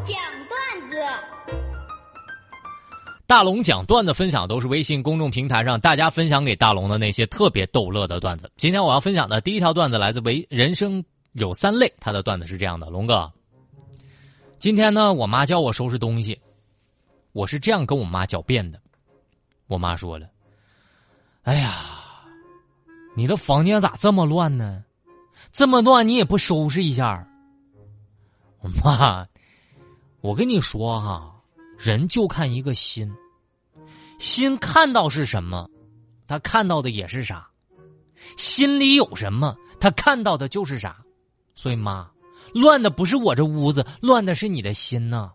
讲段子，大龙讲段子分享都是微信公众平台上大家分享给大龙的那些特别逗乐的段子。今天我要分享的第一条段子来自为人生有三类，他的段子是这样的：龙哥，今天呢，我妈叫我收拾东西，我是这样跟我妈狡辩的。我妈说了：“哎呀，你的房间咋这么乱呢？这么乱你也不收拾一下？”我妈，我跟你说哈，人就看一个心，心看到是什么，他看到的也是啥，心里有什么，他看到的就是啥。所以妈，乱的不是我这屋子，乱的是你的心呐。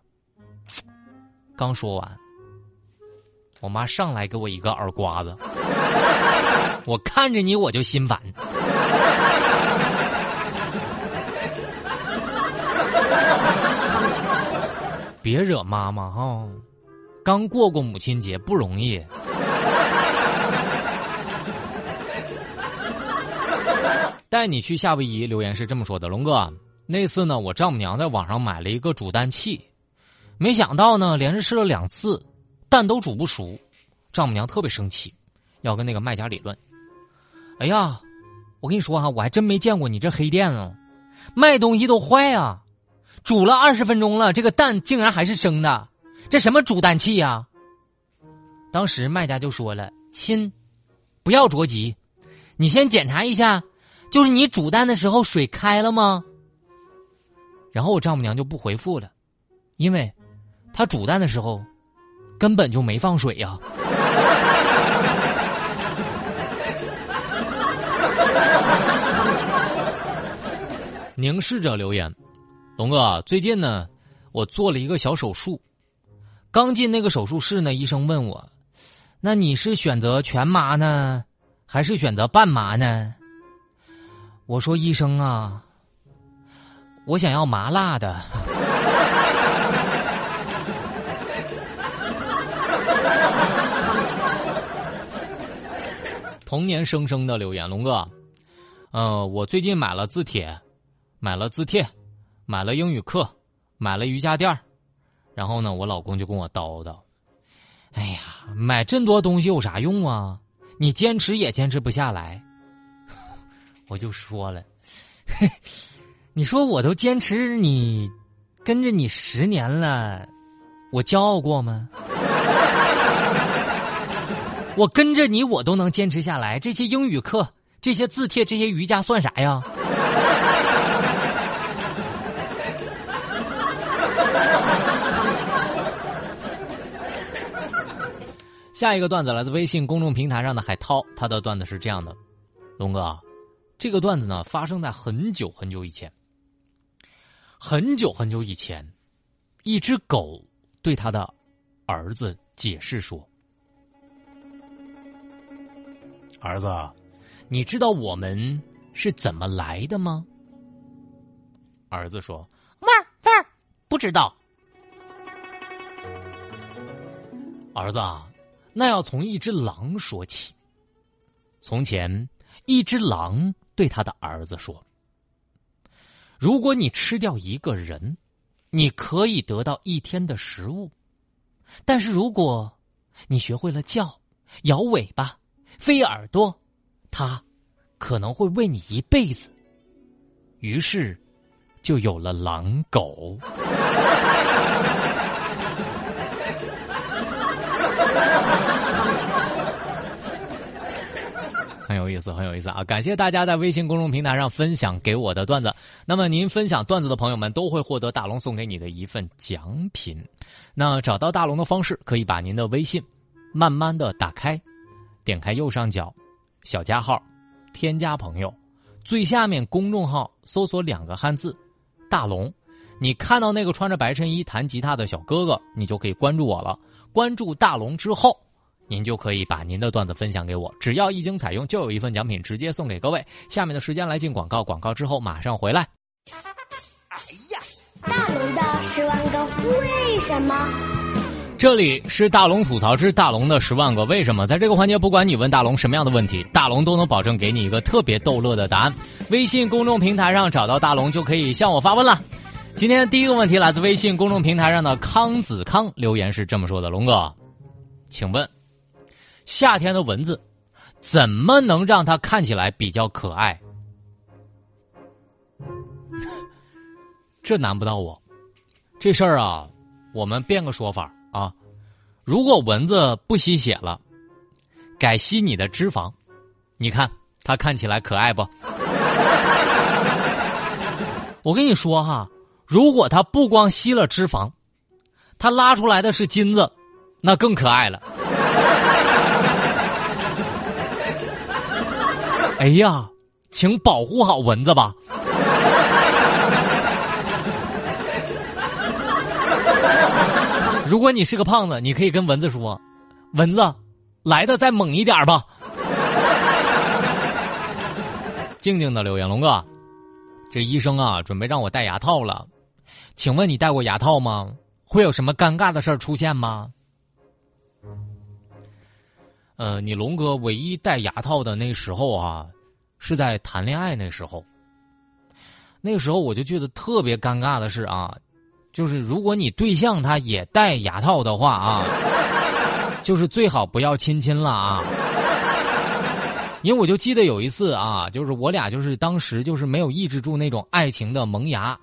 刚说完，我妈上来给我一个耳刮子，我看着你我就心烦。别惹妈妈哈，刚过过母亲节不容易。带你去夏威夷留言是这么说的：龙哥，那次呢，我丈母娘在网上买了一个煮蛋器，没想到呢，连着试了两次，蛋都煮不熟，丈母娘特别生气，要跟那个卖家理论。哎呀，我跟你说哈，我还真没见过你这黑店啊，卖东西都坏啊！煮了二十分钟了，这个蛋竟然还是生的，这什么煮蛋器呀？当时卖家就说了：“亲，不要着急，你先检查一下，就是你煮蛋的时候水开了吗？”然后我丈母娘就不回复了，因为她煮蛋的时候根本就没放水呀。凝视着留言。龙哥，最近呢，我做了一个小手术。刚进那个手术室呢，医生问我：“那你是选择全麻呢，还是选择半麻呢？”我说：“医生啊，我想要麻辣的。”童年生生的留言，龙哥，呃，我最近买了字帖，买了字帖。买了英语课，买了瑜伽垫儿然后呢，我老公就跟我叨叨：“哎呀，买这么多东西有啥用啊？你坚持也坚持不下来。”我就说了：“你说我都坚持你跟着你十年了，我骄傲过吗？我跟着你，我都能坚持下来。这些英语课，这些字帖，这些瑜伽算啥呀？”下一个段子来自微信公众平台上的海涛，他的段子是这样的：龙哥，这个段子呢发生在很久很久以前。很久很久以前，一只狗对他的儿子解释说：“儿子，你知道我们是怎么来的吗？”儿子说：“汪汪，不知道。”儿子。那要从一只狼说起。从前，一只狼对他的儿子说：“如果你吃掉一个人，你可以得到一天的食物；但是如果你学会了叫、摇尾巴、飞耳朵，他可能会喂你一辈子。”于是，就有了狼狗。很有意思，很有意思啊！感谢大家在微信公众平台上分享给我的段子。那么您分享段子的朋友们都会获得大龙送给你的一份奖品。那找到大龙的方式，可以把您的微信慢慢的打开，点开右上角小加号，添加朋友，最下面公众号搜索两个汉字“大龙”，你看到那个穿着白衬衣弹吉他的小哥哥，你就可以关注我了。关注大龙之后。您就可以把您的段子分享给我，只要一经采用，就有一份奖品直接送给各位。下面的时间来进广告，广告之后马上回来。哎呀，大龙的十万个为什么？这里是大龙吐槽之大龙的十万个为什么。在这个环节，不管你问大龙什么样的问题，大龙都能保证给你一个特别逗乐的答案。微信公众平台上找到大龙就可以向我发问了。今天第一个问题来自微信公众平台上的康子康留言是这么说的：“龙哥，请问夏天的蚊子怎么能让它看起来比较可爱？” 这难不到我，这事儿啊，我们变个说法啊。如果蚊子不吸血了，改吸你的脂肪，你看它看起来可爱不？我跟你说哈，如果它不光吸了脂肪，它拉出来的是金子，那更可爱了。哎呀，请保护好蚊子吧。如果你是个胖子，你可以跟蚊子说：“蚊子，来的再猛一点吧。”静静的留言，龙哥，这医生啊，准备让我戴牙套了，请问你戴过牙套吗？会有什么尴尬的事儿出现吗？呃，你龙哥唯一戴牙套的那时候啊，是在谈恋爱那时候。那个时候我就觉得特别尴尬的是啊。就是如果你对象他也戴牙套的话啊，就是最好不要亲亲了啊，因为我就记得有一次啊，就是我俩就是当时就是没有抑制住那种爱情的萌芽，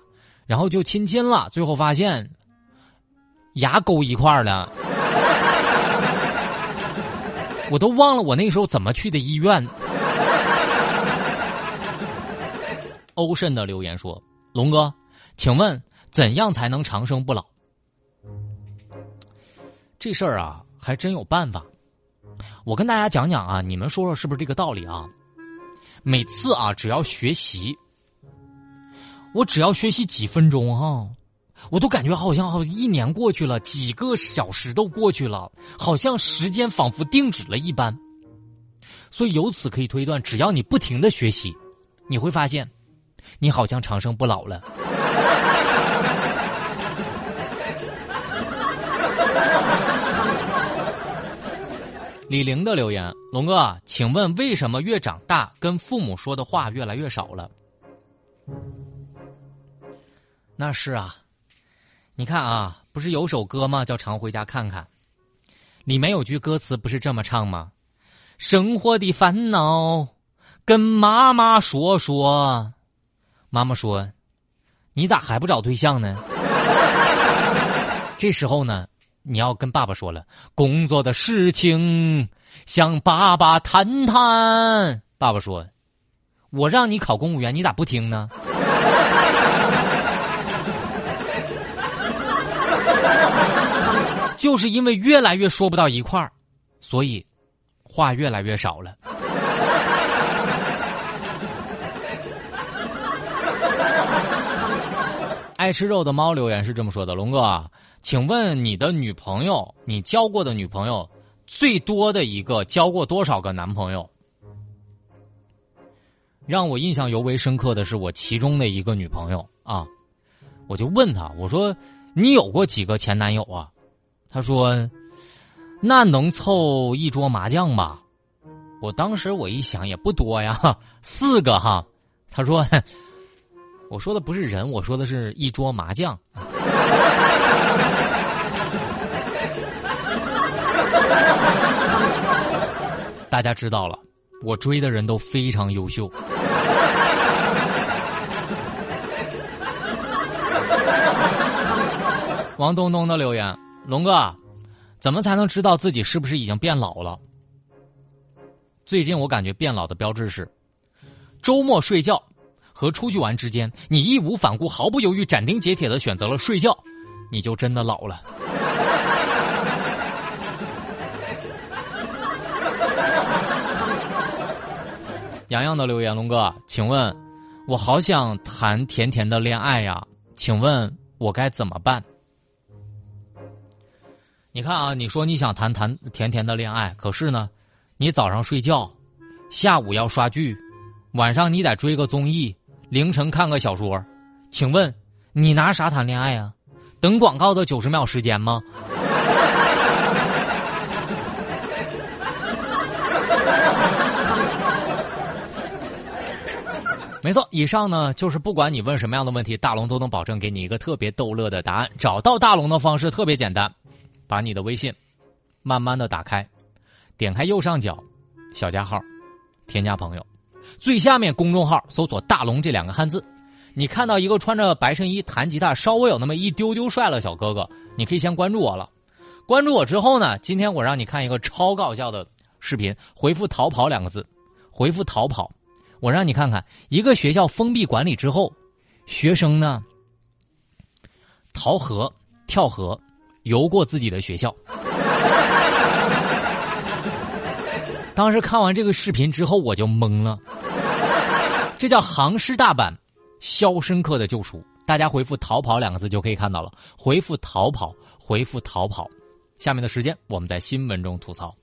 然后就亲亲了，最后发现牙勾一块儿了，我都忘了我那时候怎么去的医院。欧慎的留言说：“龙哥，请问。”怎样才能长生不老？这事儿啊，还真有办法。我跟大家讲讲啊，你们说说是不是这个道理啊？每次啊，只要学习，我只要学习几分钟哈，我都感觉好像好一年过去了，几个小时都过去了，好像时间仿佛静止了一般。所以由此可以推断，只要你不停的学习，你会发现，你好像长生不老了。李玲的留言：龙哥，请问为什么越长大跟父母说的话越来越少了？那是啊，你看啊，不是有首歌吗？叫《常回家看看》，里面有句歌词不是这么唱吗？生活的烦恼跟妈妈说说，妈妈说，你咋还不找对象呢？这时候呢？你要跟爸爸说了工作的事情，向爸爸谈谈。爸爸说：“我让你考公务员，你咋不听呢？” 就是因为越来越说不到一块儿，所以话越来越少了。爱吃肉的猫留言是这么说的：“龙哥。”请问你的女朋友，你交过的女朋友最多的一个交过多少个男朋友？让我印象尤为深刻的是我其中的一个女朋友啊，我就问她，我说你有过几个前男友啊？他说那能凑一桌麻将吧？我当时我一想也不多呀，四个哈。他说我说的不是人，我说的是一桌麻将。大家知道了，我追的人都非常优秀。王东东的留言：龙哥，怎么才能知道自己是不是已经变老了？最近我感觉变老的标志是，周末睡觉和出去玩之间，你义无反顾、毫不犹豫、斩钉截铁的选择了睡觉，你就真的老了。洋洋的留言，龙哥，请问，我好想谈甜甜的恋爱呀，请问我该怎么办？你看啊，你说你想谈谈甜甜的恋爱，可是呢，你早上睡觉，下午要刷剧，晚上你得追个综艺，凌晨看个小说，请问你拿啥谈恋爱呀？等广告的九十秒时间吗？没错，以上呢就是不管你问什么样的问题，大龙都能保证给你一个特别逗乐的答案。找到大龙的方式特别简单，把你的微信慢慢的打开，点开右上角小加号，添加朋友，最下面公众号搜索“大龙”这两个汉字，你看到一个穿着白衬衣弹吉他稍微有那么一丢丢帅了小哥哥，你可以先关注我了。关注我之后呢，今天我让你看一个超搞笑的视频，回复“逃跑”两个字，回复“逃跑”。我让你看看一个学校封闭管理之后，学生呢逃河、跳河、游过自己的学校。当时看完这个视频之后，我就懵了。这叫行尸大版《肖申克的救赎》，大家回复“逃跑”两个字就可以看到了。回复“逃跑”，回复“逃跑”。下面的时间，我们在新闻中吐槽。